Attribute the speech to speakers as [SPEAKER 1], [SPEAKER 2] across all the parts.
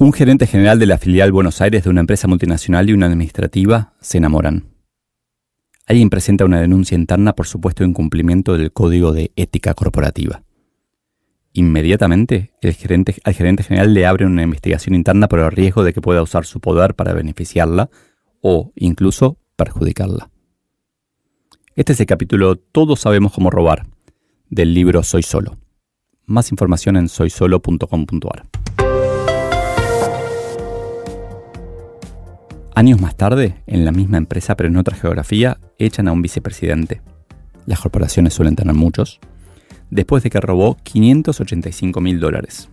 [SPEAKER 1] Un gerente general de la filial Buenos Aires de una empresa multinacional y una administrativa se enamoran. Alguien presenta una denuncia interna por supuesto incumplimiento del código de ética corporativa. Inmediatamente, el gerente, al gerente general le abre una investigación interna por el riesgo de que pueda usar su poder para beneficiarla o incluso perjudicarla. Este es el capítulo Todos sabemos cómo robar del libro Soy Solo. Más información en soysolo.com.ar. Años más tarde, en la misma empresa pero en otra geografía, echan a un vicepresidente. Las corporaciones suelen tener muchos. Después de que robó 585 mil dólares.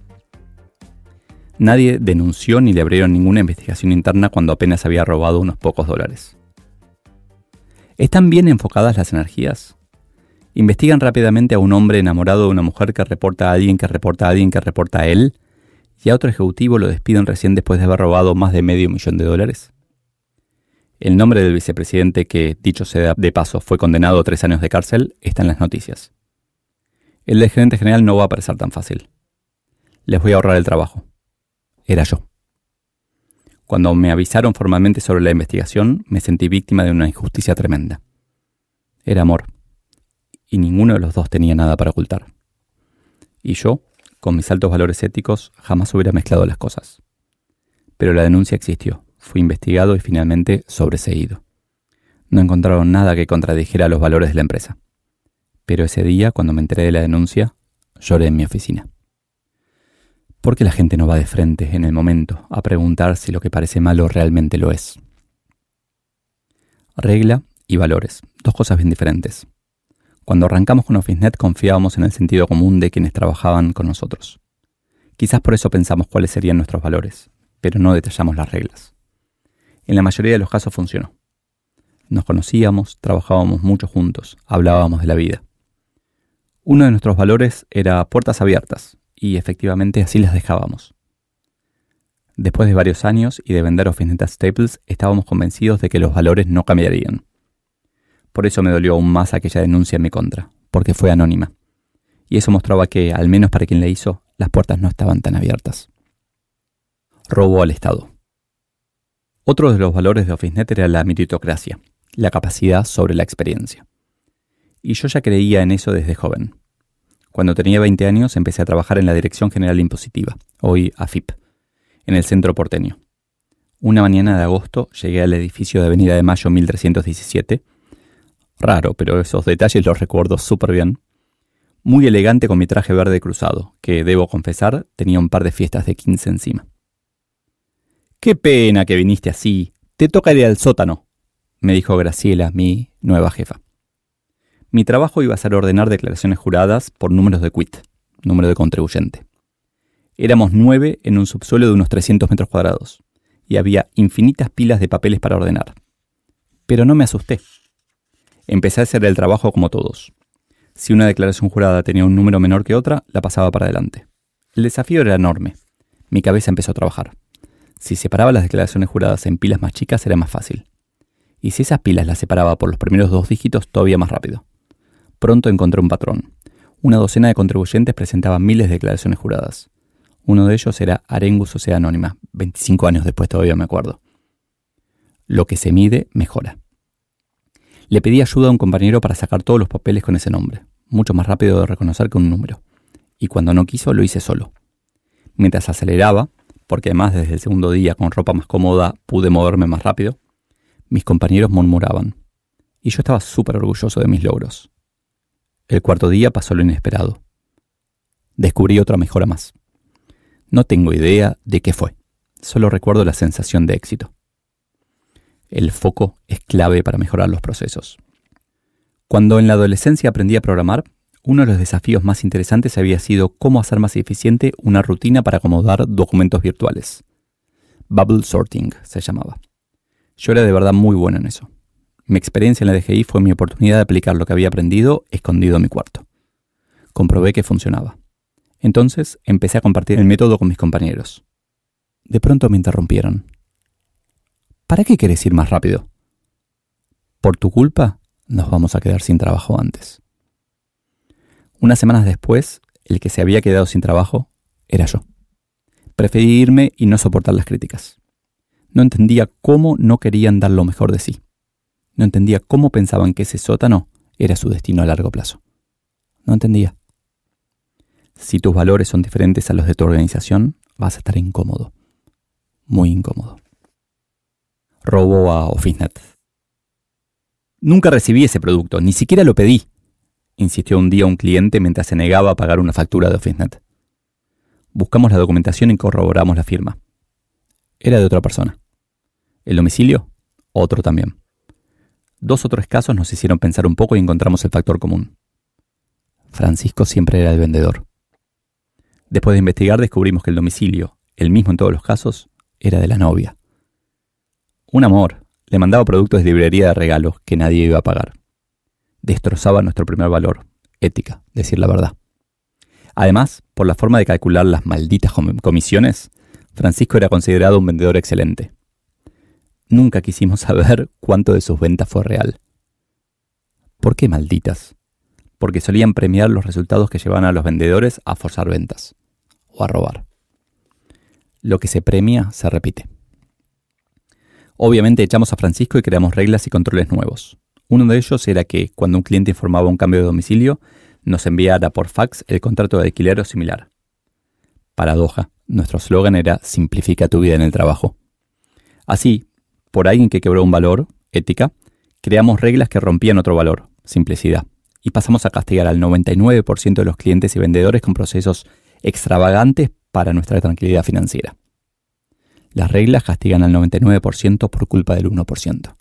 [SPEAKER 1] Nadie denunció ni le abrieron ninguna investigación interna cuando apenas había robado unos pocos dólares. ¿Están bien enfocadas las energías? Investigan rápidamente a un hombre enamorado de una mujer que reporta a alguien que reporta a alguien que reporta a él y a otro ejecutivo lo despiden recién después de haber robado más de medio millón de dólares. El nombre del vicepresidente que, dicho sea de paso, fue condenado a tres años de cárcel está en las noticias. El del gerente general no va a parecer tan fácil. Les voy a ahorrar el trabajo. Era yo. Cuando me avisaron formalmente sobre la investigación, me sentí víctima de una injusticia tremenda. Era amor. Y ninguno de los dos tenía nada para ocultar. Y yo, con mis altos valores éticos, jamás hubiera mezclado las cosas. Pero la denuncia existió Fui investigado y finalmente sobreseído. No encontraron nada que contradijera los valores de la empresa. Pero ese día, cuando me enteré de la denuncia, lloré en mi oficina. ¿Por qué la gente no va de frente en el momento a preguntar si lo que parece malo realmente lo es? Regla y valores, dos cosas bien diferentes. Cuando arrancamos con OfficeNet confiábamos en el sentido común de quienes trabajaban con nosotros. Quizás por eso pensamos cuáles serían nuestros valores, pero no detallamos las reglas. En la mayoría de los casos funcionó. Nos conocíamos, trabajábamos mucho juntos, hablábamos de la vida. Uno de nuestros valores era puertas abiertas, y efectivamente así las dejábamos. Después de varios años y de vender Ofinetas Staples, estábamos convencidos de que los valores no cambiarían. Por eso me dolió aún más aquella denuncia en mi contra, porque fue anónima. Y eso mostraba que, al menos para quien la hizo, las puertas no estaban tan abiertas. Robo al Estado. Otro de los valores de OfficeNet era la meritocracia, la capacidad sobre la experiencia. Y yo ya creía en eso desde joven. Cuando tenía 20 años empecé a trabajar en la Dirección General Impositiva, hoy AFIP, en el centro porteño. Una mañana de agosto llegué al edificio de Avenida de Mayo 1317. Raro, pero esos detalles los recuerdo súper bien. Muy elegante con mi traje verde cruzado, que, debo confesar, tenía un par de fiestas de 15 encima. Qué pena que viniste así. Te toca ir al sótano, me dijo Graciela, mi nueva jefa. Mi trabajo iba a ser ordenar declaraciones juradas por números de quit, número de contribuyente. Éramos nueve en un subsuelo de unos 300 metros cuadrados, y había infinitas pilas de papeles para ordenar. Pero no me asusté. Empecé a hacer el trabajo como todos. Si una declaración jurada tenía un número menor que otra, la pasaba para adelante. El desafío era enorme. Mi cabeza empezó a trabajar. Si separaba las declaraciones juradas en pilas más chicas era más fácil. Y si esas pilas las separaba por los primeros dos dígitos, todavía más rápido. Pronto encontré un patrón. Una docena de contribuyentes presentaban miles de declaraciones juradas. Uno de ellos era Arengus Sociedad Anónima, 25 años después todavía me acuerdo. Lo que se mide, mejora. Le pedí ayuda a un compañero para sacar todos los papeles con ese nombre, mucho más rápido de reconocer que un número. Y cuando no quiso, lo hice solo. Mientras aceleraba, porque además desde el segundo día con ropa más cómoda pude moverme más rápido, mis compañeros murmuraban, y yo estaba súper orgulloso de mis logros. El cuarto día pasó lo inesperado. Descubrí otra mejora más. No tengo idea de qué fue, solo recuerdo la sensación de éxito. El foco es clave para mejorar los procesos. Cuando en la adolescencia aprendí a programar, uno de los desafíos más interesantes había sido cómo hacer más eficiente una rutina para acomodar documentos virtuales. Bubble Sorting se llamaba. Yo era de verdad muy bueno en eso. Mi experiencia en la DGI fue mi oportunidad de aplicar lo que había aprendido escondido en mi cuarto. Comprobé que funcionaba. Entonces empecé a compartir el método con mis compañeros. De pronto me interrumpieron. ¿Para qué querés ir más rápido? Por tu culpa nos vamos a quedar sin trabajo antes. Unas semanas después, el que se había quedado sin trabajo era yo. Preferí irme y no soportar las críticas. No entendía cómo no querían dar lo mejor de sí. No entendía cómo pensaban que ese sótano era su destino a largo plazo. No entendía. Si tus valores son diferentes a los de tu organización, vas a estar incómodo. Muy incómodo. Robo a OfficeNet. Nunca recibí ese producto, ni siquiera lo pedí, insistió un día un cliente mientras se negaba a pagar una factura de OfficeNet. Buscamos la documentación y corroboramos la firma. Era de otra persona. El domicilio, otro también. Dos o tres casos nos hicieron pensar un poco y encontramos el factor común. Francisco siempre era el vendedor. Después de investigar descubrimos que el domicilio, el mismo en todos los casos, era de la novia. Un amor, le mandaba productos de librería de regalos que nadie iba a pagar. Destrozaba nuestro primer valor, ética, decir la verdad. Además, por la forma de calcular las malditas comisiones, Francisco era considerado un vendedor excelente. Nunca quisimos saber cuánto de sus ventas fue real. ¿Por qué malditas? Porque solían premiar los resultados que llevaban a los vendedores a forzar ventas o a robar. Lo que se premia se repite. Obviamente echamos a Francisco y creamos reglas y controles nuevos. Uno de ellos era que cuando un cliente informaba un cambio de domicilio, nos enviara por fax el contrato de alquiler o similar. Paradoja, nuestro slogan era Simplifica tu vida en el trabajo. Así, por alguien que quebró un valor, ética, creamos reglas que rompían otro valor, simplicidad, y pasamos a castigar al 99% de los clientes y vendedores con procesos extravagantes para nuestra tranquilidad financiera. Las reglas castigan al 99% por culpa del 1%.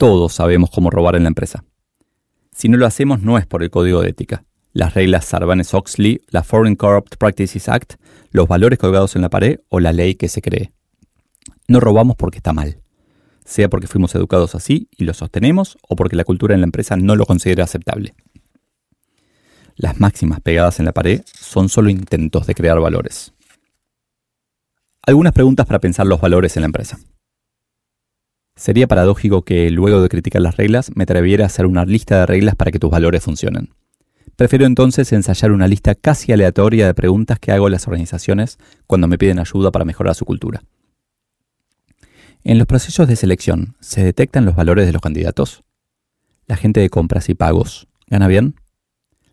[SPEAKER 1] Todos sabemos cómo robar en la empresa. Si no lo hacemos no es por el código de ética. Las reglas Sarbanes-Oxley, la Foreign Corrupt Practices Act, los valores colgados en la pared o la ley que se cree. No robamos porque está mal, sea porque fuimos educados así y lo sostenemos o porque la cultura en la empresa no lo considera aceptable. Las máximas pegadas en la pared son solo intentos de crear valores. Algunas preguntas para pensar los valores en la empresa. Sería paradójico que, luego de criticar las reglas, me atreviera a hacer una lista de reglas para que tus valores funcionen. Prefiero entonces ensayar una lista casi aleatoria de preguntas que hago a las organizaciones cuando me piden ayuda para mejorar su cultura. En los procesos de selección, ¿se detectan los valores de los candidatos? ¿La gente de compras y pagos gana bien?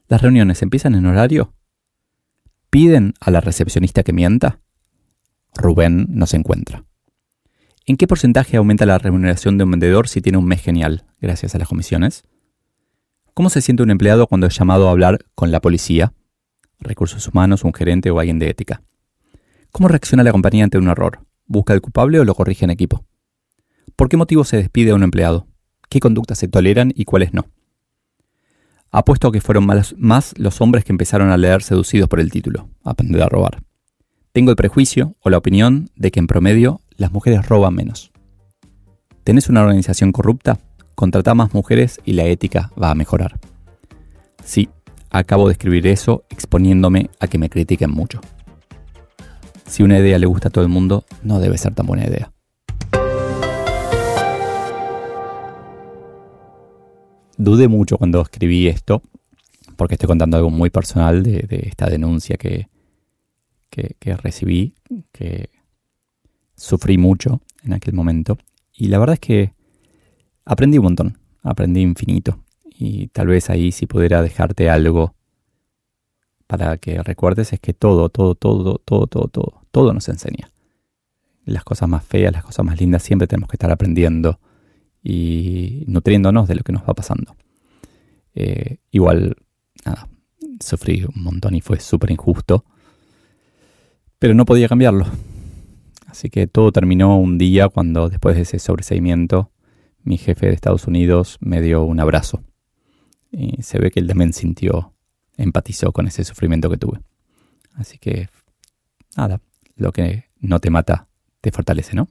[SPEAKER 1] ¿Las reuniones empiezan en horario? ¿Piden a la recepcionista que mienta? Rubén no se encuentra. ¿En qué porcentaje aumenta la remuneración de un vendedor si tiene un mes genial gracias a las comisiones? ¿Cómo se siente un empleado cuando es llamado a hablar con la policía, recursos humanos, un gerente o alguien de ética? ¿Cómo reacciona la compañía ante un error? ¿Busca el culpable o lo corrige en equipo? ¿Por qué motivo se despide a un empleado? ¿Qué conductas se toleran y cuáles no? Apuesto a que fueron más los hombres que empezaron a leer seducidos por el título, aprender a robar. Tengo el prejuicio o la opinión de que en promedio las mujeres roban menos. ¿Tenés una organización corrupta? Contrata más mujeres y la ética va a mejorar. Sí, acabo de escribir eso exponiéndome a que me critiquen mucho. Si una idea le gusta a todo el mundo, no debe ser tan buena idea. Dudé mucho cuando escribí esto, porque estoy contando algo muy personal de, esta denuncia que, que, recibí, que sufrí mucho en aquel momento. Y la verdad es que aprendí un montón, aprendí infinito. Y tal vez ahí si pudiera dejarte algo para que recuerdes es que todo, todo, todo, todo, todo, todo, todo nos enseña. Las cosas más feas, las cosas más lindas, siempre tenemos que estar aprendiendo y nutriéndonos de lo que nos va pasando. Eh, igual, nada, sufrí un montón y fue súper injusto pero no podía cambiarlo. Así que todo terminó un día cuando después de ese sobreseimiento mi jefe de Estados Unidos me dio un abrazo. Y se ve que él también sintió, empatizó con ese sufrimiento que tuve. Así que, nada, lo que no te mata te fortalece, ¿no?